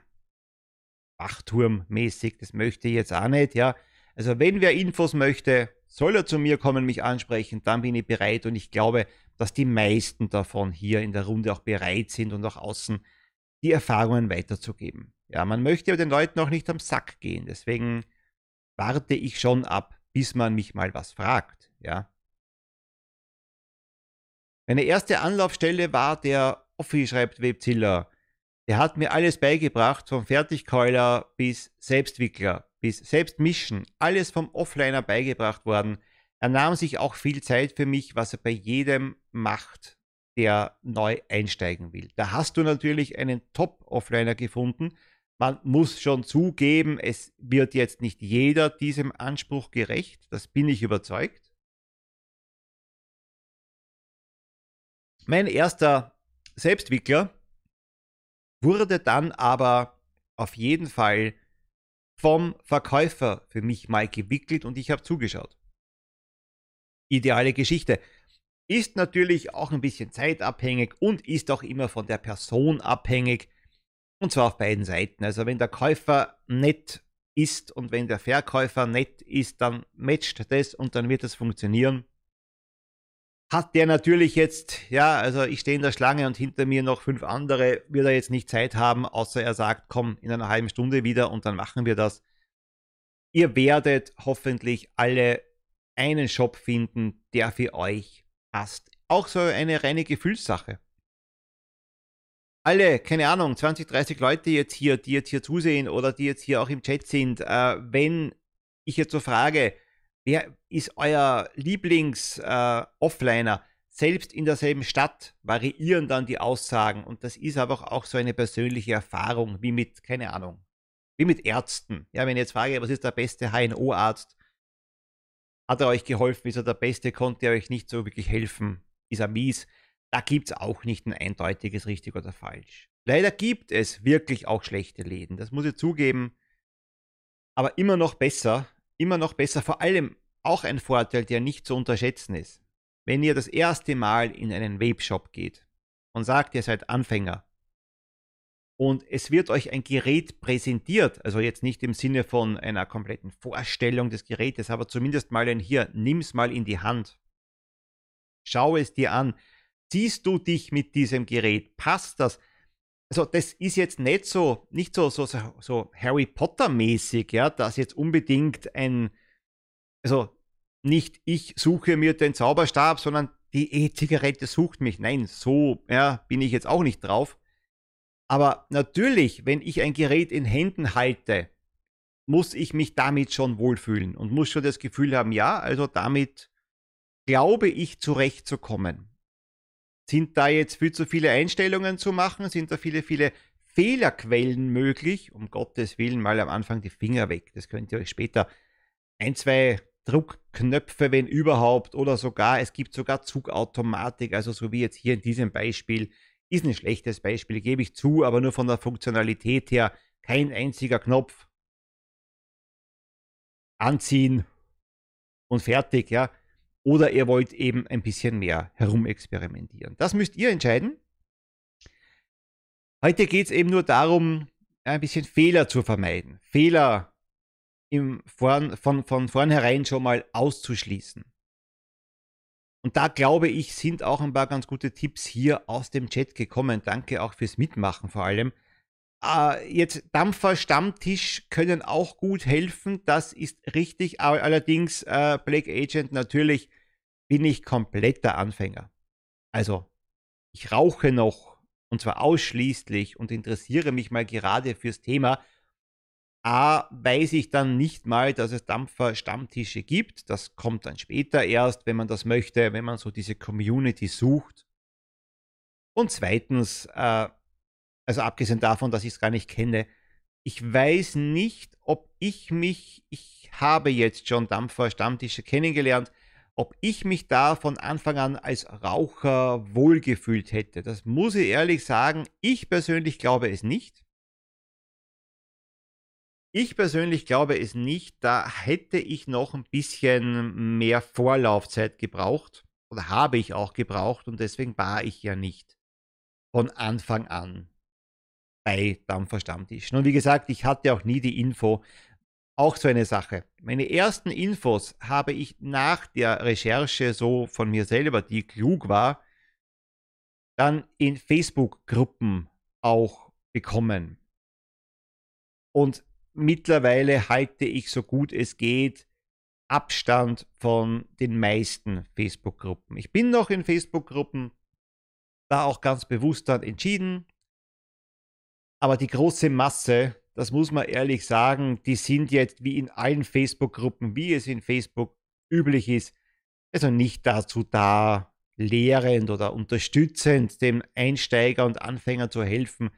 Wachturmmäßig. Das möchte ich jetzt auch nicht, ja. Also wenn wer Infos möchte, soll er zu mir kommen, mich ansprechen, dann bin ich bereit und ich glaube, dass die meisten davon hier in der Runde auch bereit sind und auch außen die Erfahrungen weiterzugeben. Ja, man möchte aber den Leuten auch nicht am Sack gehen, deswegen warte ich schon ab, bis man mich mal was fragt, ja. Meine erste Anlaufstelle war der Offi, schreibt Webziller. Der hat mir alles beigebracht, vom Fertigkeuler bis Selbstwickler, bis Selbstmischen, alles vom Offliner beigebracht worden. Er nahm sich auch viel Zeit für mich, was er bei jedem macht, der neu einsteigen will. Da hast du natürlich einen Top-Offliner gefunden. Man muss schon zugeben, es wird jetzt nicht jeder diesem Anspruch gerecht. Das bin ich überzeugt. Mein erster Selbstwickler wurde dann aber auf jeden Fall vom Verkäufer für mich mal gewickelt und ich habe zugeschaut. Ideale Geschichte. Ist natürlich auch ein bisschen zeitabhängig und ist auch immer von der Person abhängig. Und zwar auf beiden Seiten. Also wenn der Käufer nett ist und wenn der Verkäufer nett ist, dann matcht das und dann wird es funktionieren hat der natürlich jetzt, ja, also ich stehe in der Schlange und hinter mir noch fünf andere, wird er jetzt nicht Zeit haben, außer er sagt, komm in einer halben Stunde wieder und dann machen wir das. Ihr werdet hoffentlich alle einen Shop finden, der für euch passt. Auch so eine reine Gefühlssache. Alle, keine Ahnung, 20, 30 Leute jetzt hier, die jetzt hier zusehen oder die jetzt hier auch im Chat sind, äh, wenn ich jetzt so frage, Wer ist euer Lieblings-Offliner? Äh, Selbst in derselben Stadt variieren dann die Aussagen und das ist aber auch so eine persönliche Erfahrung, wie mit, keine Ahnung, wie mit Ärzten. Ja, wenn ich jetzt frage, was ist der beste HNO-Arzt? Hat er euch geholfen? Ist er der Beste? Konnte er euch nicht so wirklich helfen? Ist er mies? Da gibt es auch nicht ein eindeutiges richtig oder falsch. Leider gibt es wirklich auch schlechte Läden, das muss ich zugeben. Aber immer noch besser, immer noch besser. Vor allem auch ein Vorteil, der nicht zu unterschätzen ist. Wenn ihr das erste Mal in einen Vape-Shop geht und sagt, ihr seid Anfänger und es wird euch ein Gerät präsentiert, also jetzt nicht im Sinne von einer kompletten Vorstellung des Gerätes, aber zumindest mal ein hier, nimm's mal in die Hand. Schau es dir an. Siehst du dich mit diesem Gerät? Passt das? also das ist jetzt nicht so, nicht so, so, so Harry Potter-mäßig, ja, dass jetzt unbedingt ein, also nicht ich suche mir den Zauberstab, sondern die E-Zigarette sucht mich. Nein, so ja, bin ich jetzt auch nicht drauf. Aber natürlich, wenn ich ein Gerät in Händen halte, muss ich mich damit schon wohlfühlen und muss schon das Gefühl haben, ja, also damit glaube ich zurechtzukommen. Sind da jetzt viel zu viele Einstellungen zu machen? Sind da viele, viele Fehlerquellen möglich? Um Gottes Willen mal am Anfang die Finger weg. Das könnt ihr euch später ein, zwei Druckknöpfe, wenn überhaupt, oder sogar, es gibt sogar Zugautomatik, also so wie jetzt hier in diesem Beispiel, ist ein schlechtes Beispiel, gebe ich zu, aber nur von der Funktionalität her kein einziger Knopf. Anziehen und fertig, ja oder ihr wollt eben ein bisschen mehr herumexperimentieren. Das müsst ihr entscheiden. Heute geht es eben nur darum, ein bisschen Fehler zu vermeiden. Fehler im Vorn, von, von vornherein schon mal auszuschließen. Und da glaube ich, sind auch ein paar ganz gute Tipps hier aus dem Chat gekommen. Danke auch fürs Mitmachen vor allem. Äh, jetzt Dampfer Stammtisch können auch gut helfen, das ist richtig. Allerdings äh, Black Agent natürlich bin ich kompletter Anfänger. Also ich rauche noch und zwar ausschließlich und interessiere mich mal gerade fürs Thema. A, weiß ich dann nicht mal, dass es Dampfer-Stammtische gibt. Das kommt dann später erst, wenn man das möchte, wenn man so diese Community sucht. Und zweitens, äh, also abgesehen davon, dass ich es gar nicht kenne, ich weiß nicht, ob ich mich, ich habe jetzt schon Dampfer-Stammtische kennengelernt, ob ich mich da von Anfang an als Raucher wohlgefühlt hätte. Das muss ich ehrlich sagen, ich persönlich glaube es nicht. Ich persönlich glaube es nicht. Da hätte ich noch ein bisschen mehr Vorlaufzeit gebraucht. Oder habe ich auch gebraucht und deswegen war ich ja nicht von Anfang an bei Dampfer Stammtisch. Und wie gesagt, ich hatte auch nie die Info. Auch so eine Sache. Meine ersten Infos habe ich nach der Recherche so von mir selber, die klug war, dann in Facebook-Gruppen auch bekommen. Und mittlerweile halte ich so gut es geht Abstand von den meisten Facebook-Gruppen. Ich bin noch in Facebook-Gruppen, da auch ganz bewusst dann entschieden. Aber die große Masse, das muss man ehrlich sagen, die sind jetzt wie in allen Facebook-Gruppen, wie es in Facebook üblich ist, also nicht dazu da, lehrend oder unterstützend dem Einsteiger und Anfänger zu helfen,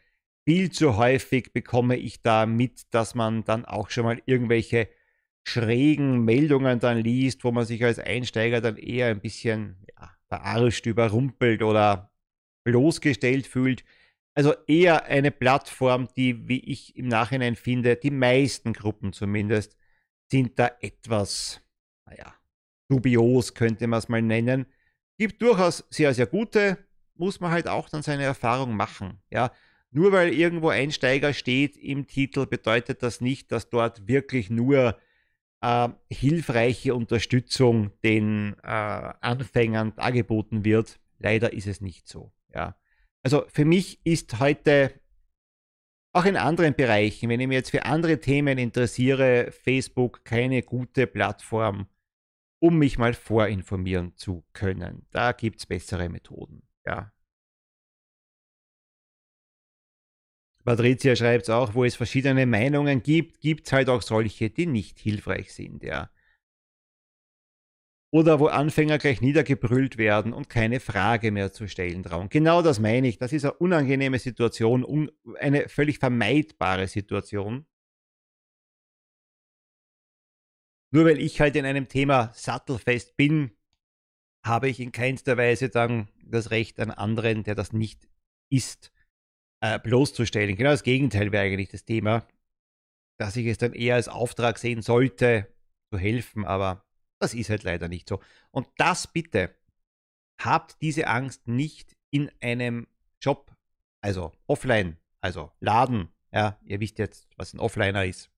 viel zu häufig bekomme ich da mit, dass man dann auch schon mal irgendwelche schrägen Meldungen dann liest, wo man sich als Einsteiger dann eher ein bisschen ja, verarscht, überrumpelt oder bloßgestellt fühlt. Also eher eine Plattform, die, wie ich im Nachhinein finde, die meisten Gruppen zumindest, sind da etwas, naja, dubios könnte man es mal nennen. Gibt durchaus sehr, sehr gute, muss man halt auch dann seine Erfahrung machen. Ja, nur weil irgendwo Einsteiger steht im Titel, bedeutet das nicht, dass dort wirklich nur äh, hilfreiche Unterstützung den äh, Anfängern dargeboten wird. Leider ist es nicht so. Ja. Also für mich ist heute auch in anderen Bereichen, wenn ich mich jetzt für andere Themen interessiere, Facebook keine gute Plattform, um mich mal vorinformieren zu können. Da gibt es bessere Methoden. Ja. Patricia schreibt es auch, wo es verschiedene Meinungen gibt, gibt es halt auch solche, die nicht hilfreich sind, ja. Oder wo Anfänger gleich niedergebrüllt werden und keine Frage mehr zu stellen trauen. Genau das meine ich. Das ist eine unangenehme Situation, eine völlig vermeidbare Situation. Nur weil ich halt in einem Thema sattelfest bin, habe ich in keinster Weise dann das Recht, einen anderen, der das nicht ist, äh, bloßzustellen. Genau das Gegenteil wäre eigentlich das Thema, dass ich es dann eher als Auftrag sehen sollte, zu helfen, aber das ist halt leider nicht so. Und das bitte, habt diese Angst nicht in einem Job, also offline, also Laden, ja, ihr wisst jetzt, was ein Offliner ist.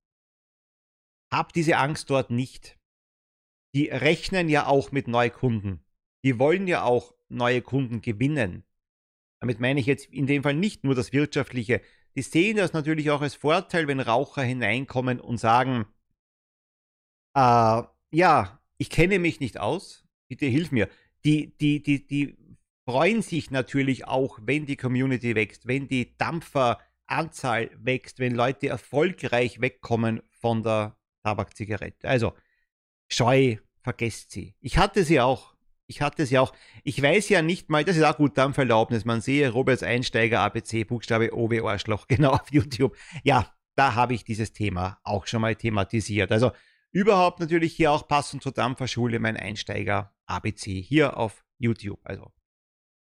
Habt diese Angst dort nicht. Die rechnen ja auch mit Neukunden. Die wollen ja auch neue Kunden gewinnen. Damit meine ich jetzt in dem Fall nicht nur das Wirtschaftliche. Die sehen das natürlich auch als Vorteil, wenn Raucher hineinkommen und sagen, äh, ja, ich kenne mich nicht aus, bitte hilf mir. Die, die, die, die freuen sich natürlich auch, wenn die Community wächst, wenn die Dampferanzahl wächst, wenn Leute erfolgreich wegkommen von der Tabakzigarette. Also, Scheu, vergesst sie. Ich hatte sie auch ich hatte es ja auch, ich weiß ja nicht mal, das ist auch gut Dampferlaubnis, man sehe Roberts Einsteiger ABC, Buchstabe O wie Arschloch, genau auf YouTube. Ja, da habe ich dieses Thema auch schon mal thematisiert. Also überhaupt natürlich hier auch passend zur Dampferschule mein Einsteiger ABC hier auf YouTube. Also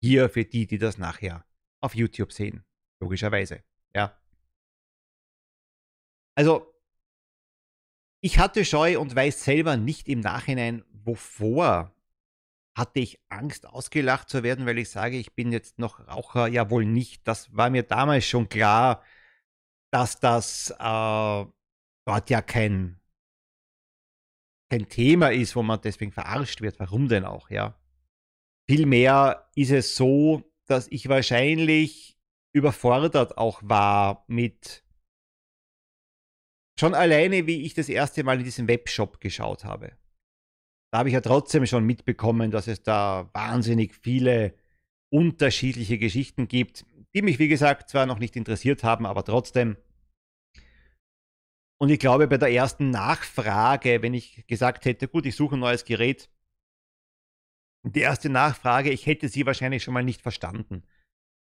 hier für die, die das nachher auf YouTube sehen, logischerweise. Ja. Also ich hatte Scheu und weiß selber nicht im Nachhinein, wovor hatte ich Angst, ausgelacht zu werden, weil ich sage, ich bin jetzt noch Raucher? Ja, wohl nicht. Das war mir damals schon klar, dass das äh, dort ja kein, kein Thema ist, wo man deswegen verarscht wird. Warum denn auch, ja? Vielmehr ist es so, dass ich wahrscheinlich überfordert auch war mit schon alleine, wie ich das erste Mal in diesem Webshop geschaut habe da habe ich ja trotzdem schon mitbekommen, dass es da wahnsinnig viele unterschiedliche Geschichten gibt, die mich, wie gesagt, zwar noch nicht interessiert haben, aber trotzdem. Und ich glaube, bei der ersten Nachfrage, wenn ich gesagt hätte, gut, ich suche ein neues Gerät, die erste Nachfrage, ich hätte sie wahrscheinlich schon mal nicht verstanden.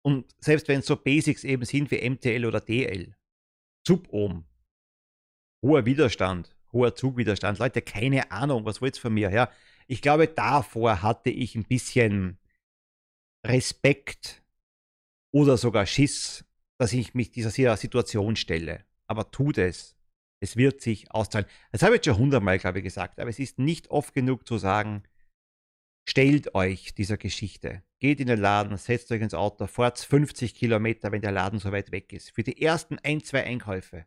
Und selbst wenn es so Basics eben sind wie MTL oder DL, Subohm, hoher Widerstand, hoher Zugwiderstand, Leute, keine Ahnung, was wollt ihr von mir? Ja, ich glaube, davor hatte ich ein bisschen Respekt oder sogar Schiss, dass ich mich dieser Situation stelle. Aber tut es. Es wird sich auszahlen. Das habe ich jetzt schon hundertmal, glaube ich, gesagt, aber es ist nicht oft genug zu sagen, stellt euch dieser Geschichte. Geht in den Laden, setzt euch ins Auto, fahrt 50 Kilometer, wenn der Laden so weit weg ist. Für die ersten ein, zwei Einkäufe,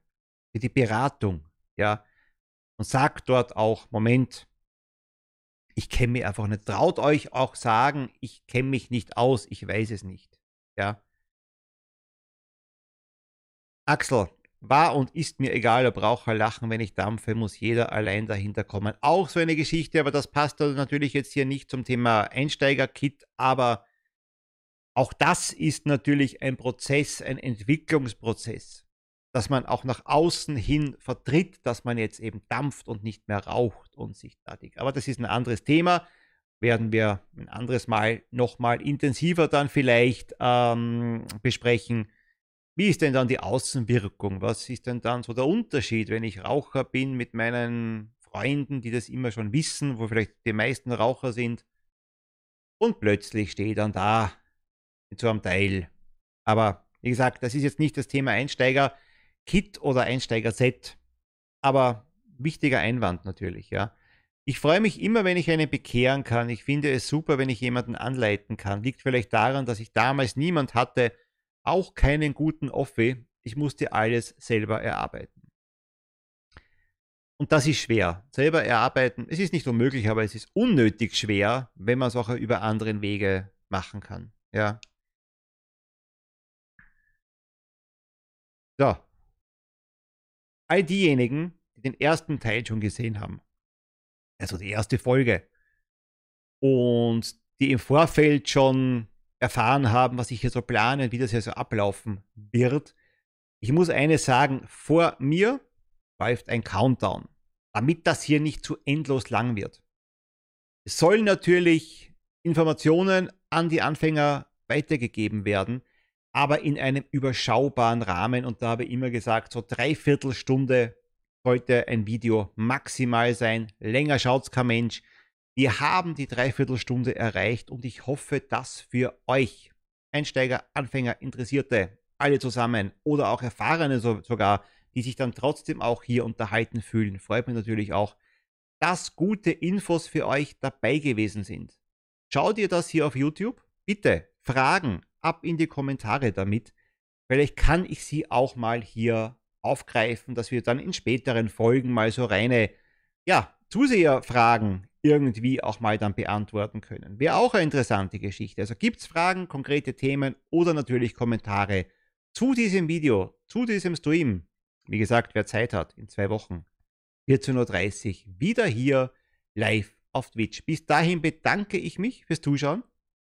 für die Beratung, ja. Und sagt dort auch, Moment, ich kenne mich einfach nicht. Traut euch auch sagen, ich kenne mich nicht aus, ich weiß es nicht. Ja. Axel, war und ist mir egal, er braucht halt lachen, wenn ich dampfe, muss jeder allein dahinter kommen. Auch so eine Geschichte, aber das passt natürlich jetzt hier nicht zum Thema Einsteiger-Kit, aber auch das ist natürlich ein Prozess, ein Entwicklungsprozess, dass man auch nach außen hin vertritt, dass man jetzt eben dampft und nicht mehr raucht und sich fertig. Aber das ist ein anderes Thema. Werden wir ein anderes Mal nochmal intensiver dann vielleicht ähm, besprechen. Wie ist denn dann die Außenwirkung? Was ist denn dann so der Unterschied, wenn ich Raucher bin mit meinen Freunden, die das immer schon wissen, wo vielleicht die meisten Raucher sind? Und plötzlich stehe ich dann da mit so einem Teil. Aber wie gesagt, das ist jetzt nicht das Thema Einsteiger-Kit oder Einsteiger-Set. Aber wichtiger Einwand natürlich, ja. Ich freue mich immer, wenn ich einen bekehren kann. Ich finde es super, wenn ich jemanden anleiten kann. Liegt vielleicht daran, dass ich damals niemand hatte, auch keinen guten Offi. Ich musste alles selber erarbeiten. Und das ist schwer. Selber erarbeiten, es ist nicht unmöglich, aber es ist unnötig schwer, wenn man es auch über anderen Wege machen kann. Ja. So. All diejenigen, die den ersten Teil schon gesehen haben, also die erste Folge, und die im Vorfeld schon erfahren haben, was ich hier so plane, wie das hier so ablaufen wird. Ich muss eines sagen, vor mir läuft ein Countdown, damit das hier nicht zu endlos lang wird. Es sollen natürlich Informationen an die Anfänger weitergegeben werden, aber in einem überschaubaren Rahmen. Und da habe ich immer gesagt, so dreiviertel Stunde sollte ein Video maximal sein. Länger schaut es kein Mensch. Wir haben die Dreiviertelstunde erreicht und ich hoffe, dass für euch, Einsteiger, Anfänger, Interessierte, alle zusammen oder auch Erfahrene so, sogar, die sich dann trotzdem auch hier unterhalten fühlen, freut mich natürlich auch, dass gute Infos für euch dabei gewesen sind. Schaut ihr das hier auf YouTube? Bitte Fragen ab in die Kommentare damit. Vielleicht kann ich sie auch mal hier aufgreifen, dass wir dann in späteren Folgen mal so reine ja, Zuseherfragen irgendwie auch mal dann beantworten können. Wäre auch eine interessante Geschichte. Also gibt es Fragen, konkrete Themen oder natürlich Kommentare zu diesem Video, zu diesem Stream. Wie gesagt, wer Zeit hat, in zwei Wochen, 14.30 Uhr, wieder hier live auf Twitch. Bis dahin bedanke ich mich fürs Zuschauen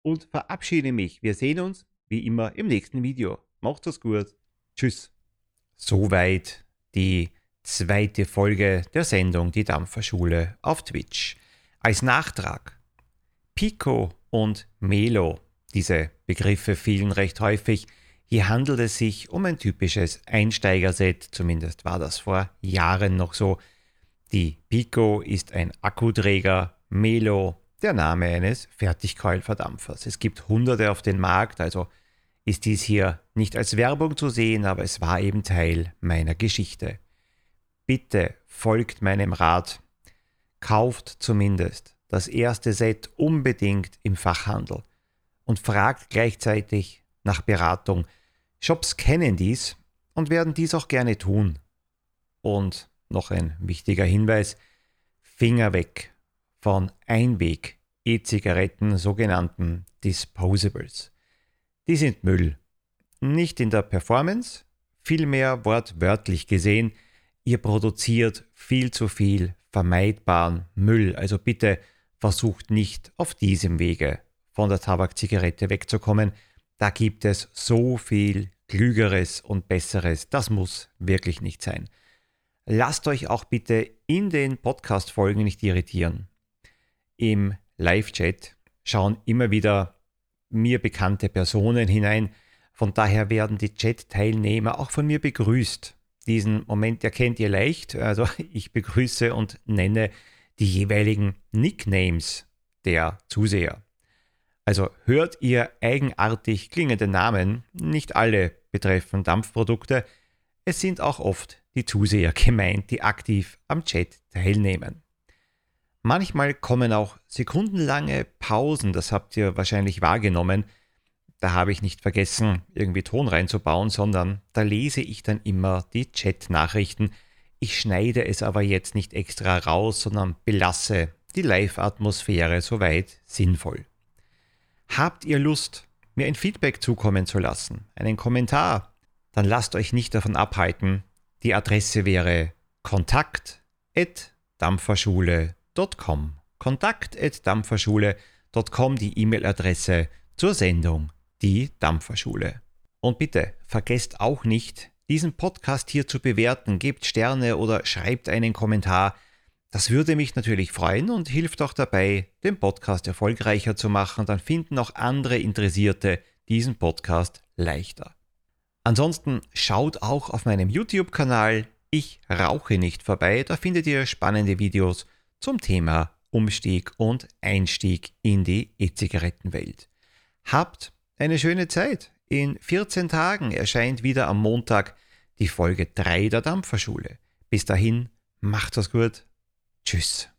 und verabschiede mich. Wir sehen uns wie immer im nächsten Video. Macht's es gut. Tschüss. Soweit die zweite Folge der Sendung Die Dampferschule auf Twitch. Als Nachtrag. Pico und Melo, diese Begriffe fielen recht häufig. Hier handelt es sich um ein typisches Einsteigerset, zumindest war das vor Jahren noch so. Die Pico ist ein Akkuträger, Melo der Name eines Fertigkeulverdampfers. Es gibt hunderte auf den Markt, also ist dies hier nicht als Werbung zu sehen, aber es war eben Teil meiner Geschichte. Bitte folgt meinem Rat, kauft zumindest das erste Set unbedingt im Fachhandel und fragt gleichzeitig nach Beratung. Shops kennen dies und werden dies auch gerne tun. Und noch ein wichtiger Hinweis, Finger weg von Einweg-E-Zigaretten, sogenannten Disposables. Die sind Müll. Nicht in der Performance, vielmehr wortwörtlich gesehen, ihr produziert viel zu viel vermeidbaren Müll. Also bitte versucht nicht auf diesem Wege von der Tabakzigarette wegzukommen. Da gibt es so viel Klügeres und Besseres. Das muss wirklich nicht sein. lasst euch auch bitte in den Podcast-Folgen nicht irritieren. Im Live-Chat schauen immer wieder mir bekannte Personen hinein. Von daher werden die Chat-Teilnehmer auch von mir begrüßt. Diesen Moment erkennt ihr leicht. Also ich begrüße und nenne die jeweiligen Nicknames der Zuseher. Also hört ihr eigenartig klingende Namen, nicht alle betreffen Dampfprodukte, es sind auch oft die Zuseher gemeint, die aktiv am Chat teilnehmen. Manchmal kommen auch sekundenlange Pausen, das habt ihr wahrscheinlich wahrgenommen. Da habe ich nicht vergessen, irgendwie Ton reinzubauen, sondern da lese ich dann immer die Chat-Nachrichten. Ich schneide es aber jetzt nicht extra raus, sondern belasse die Live-Atmosphäre soweit sinnvoll. Habt ihr Lust, mir ein Feedback zukommen zu lassen, einen Kommentar, dann lasst euch nicht davon abhalten. Die Adresse wäre kontakt.dampferschule.com. Kontakt.dampferschule.com die E-Mail-Adresse zur Sendung Die Dampferschule. Und bitte vergesst auch nicht, diesen Podcast hier zu bewerten. Gebt Sterne oder schreibt einen Kommentar. Das würde mich natürlich freuen und hilft auch dabei, den Podcast erfolgreicher zu machen. Dann finden auch andere Interessierte diesen Podcast leichter. Ansonsten schaut auch auf meinem YouTube-Kanal Ich rauche nicht vorbei. Da findet ihr spannende Videos zum Thema Umstieg und Einstieg in die E-Zigarettenwelt. Habt eine schöne Zeit. In 14 Tagen erscheint wieder am Montag die Folge 3 der Dampferschule. Bis dahin, macht es gut Tschüss.